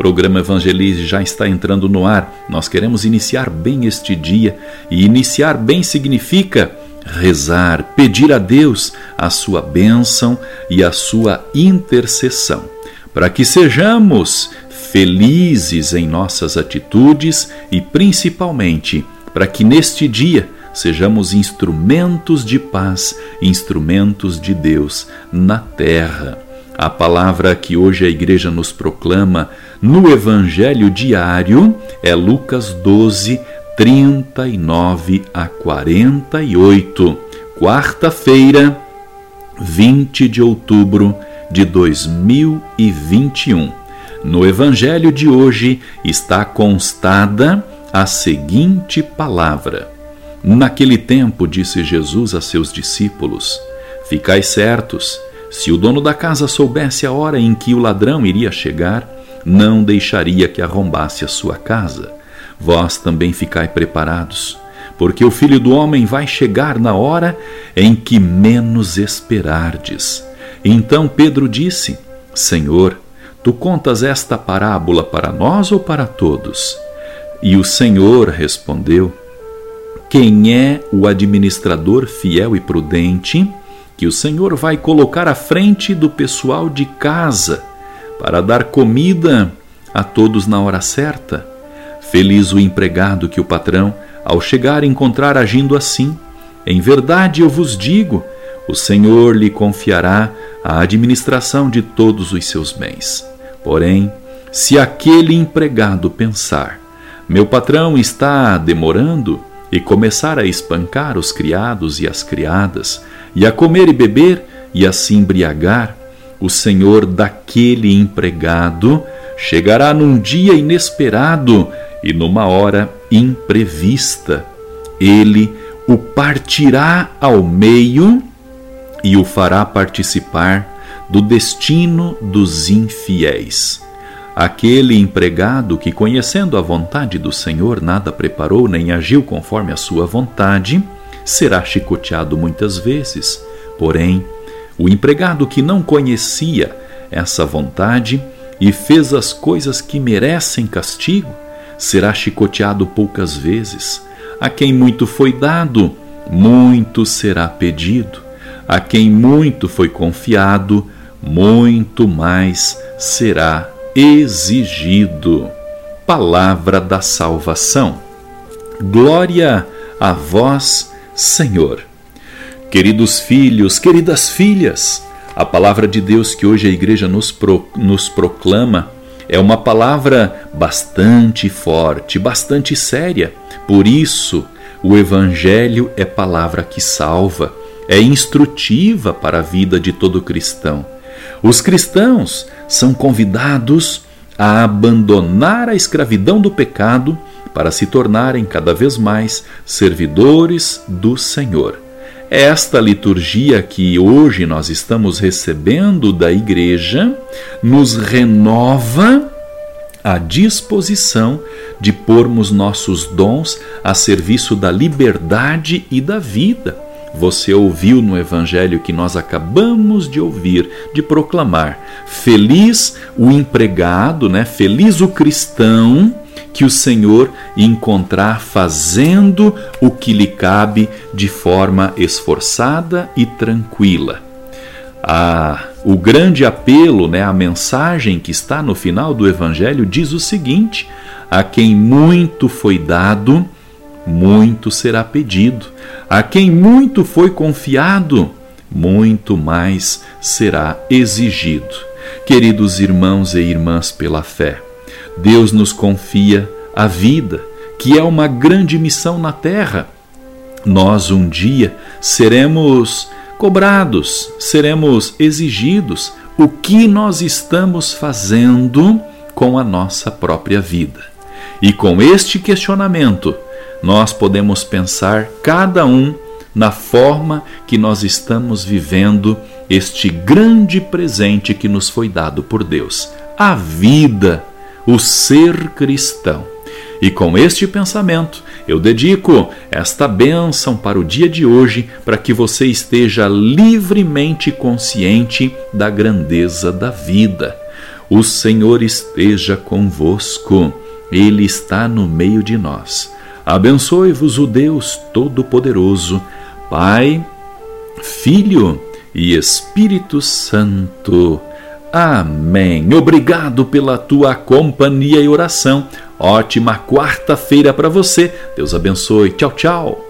programa Evangelize já está entrando no ar. Nós queremos iniciar bem este dia e iniciar bem significa rezar, pedir a Deus a sua bênção e a sua intercessão, para que sejamos felizes em nossas atitudes e principalmente para que neste dia sejamos instrumentos de paz, instrumentos de Deus na terra. A palavra que hoje a igreja nos proclama no Evangelho diário é Lucas 12, 39 a 48, quarta-feira, 20 de outubro de 2021. No Evangelho de hoje está constada a seguinte palavra: Naquele tempo disse Jesus a seus discípulos: Ficai certos, se o dono da casa soubesse a hora em que o ladrão iria chegar, não deixaria que arrombasse a sua casa. Vós também ficai preparados, porque o filho do homem vai chegar na hora em que menos esperardes. Então Pedro disse: Senhor, tu contas esta parábola para nós ou para todos? E o Senhor respondeu: Quem é o administrador fiel e prudente que o Senhor vai colocar à frente do pessoal de casa? para dar comida a todos na hora certa. Feliz o empregado que o patrão, ao chegar, encontrar agindo assim. Em verdade eu vos digo: o Senhor lhe confiará a administração de todos os seus bens. Porém, se aquele empregado pensar, meu patrão está demorando, e começar a espancar os criados e as criadas, e a comer e beber, e a se embriagar, o senhor daquele empregado chegará num dia inesperado e numa hora imprevista. Ele o partirá ao meio e o fará participar do destino dos infiéis. Aquele empregado que, conhecendo a vontade do Senhor, nada preparou nem agiu conforme a sua vontade, será chicoteado muitas vezes. Porém, o empregado que não conhecia essa vontade e fez as coisas que merecem castigo será chicoteado poucas vezes. A quem muito foi dado, muito será pedido. A quem muito foi confiado, muito mais será exigido. Palavra da salvação. Glória a vós, Senhor. Queridos filhos, queridas filhas, a palavra de Deus que hoje a igreja nos, pro, nos proclama é uma palavra bastante forte, bastante séria. Por isso, o Evangelho é palavra que salva, é instrutiva para a vida de todo cristão. Os cristãos são convidados a abandonar a escravidão do pecado para se tornarem cada vez mais servidores do Senhor. Esta liturgia que hoje nós estamos recebendo da Igreja nos renova a disposição de pormos nossos dons a serviço da liberdade e da vida. Você ouviu no evangelho que nós acabamos de ouvir, de proclamar: feliz o empregado, né? Feliz o cristão que o Senhor encontrar fazendo o que lhe cabe de forma esforçada e tranquila. Ah, o grande apelo, né, a mensagem que está no final do Evangelho diz o seguinte: a quem muito foi dado, muito será pedido. A quem muito foi confiado, muito mais será exigido. Queridos irmãos e irmãs pela fé, Deus nos confia a vida, que é uma grande missão na terra. Nós um dia seremos cobrados, seremos exigidos o que nós estamos fazendo com a nossa própria vida. E com este questionamento, nós podemos pensar cada um na forma que nós estamos vivendo este grande presente que nos foi dado por Deus, a vida, o ser cristão. E com este pensamento, eu dedico esta bênção para o dia de hoje, para que você esteja livremente consciente da grandeza da vida. O Senhor esteja convosco, Ele está no meio de nós. Abençoe-vos o Deus Todo-Poderoso, Pai, Filho e Espírito Santo. Amém. Obrigado pela tua companhia e oração. Ótima quarta-feira para você. Deus abençoe. Tchau, tchau.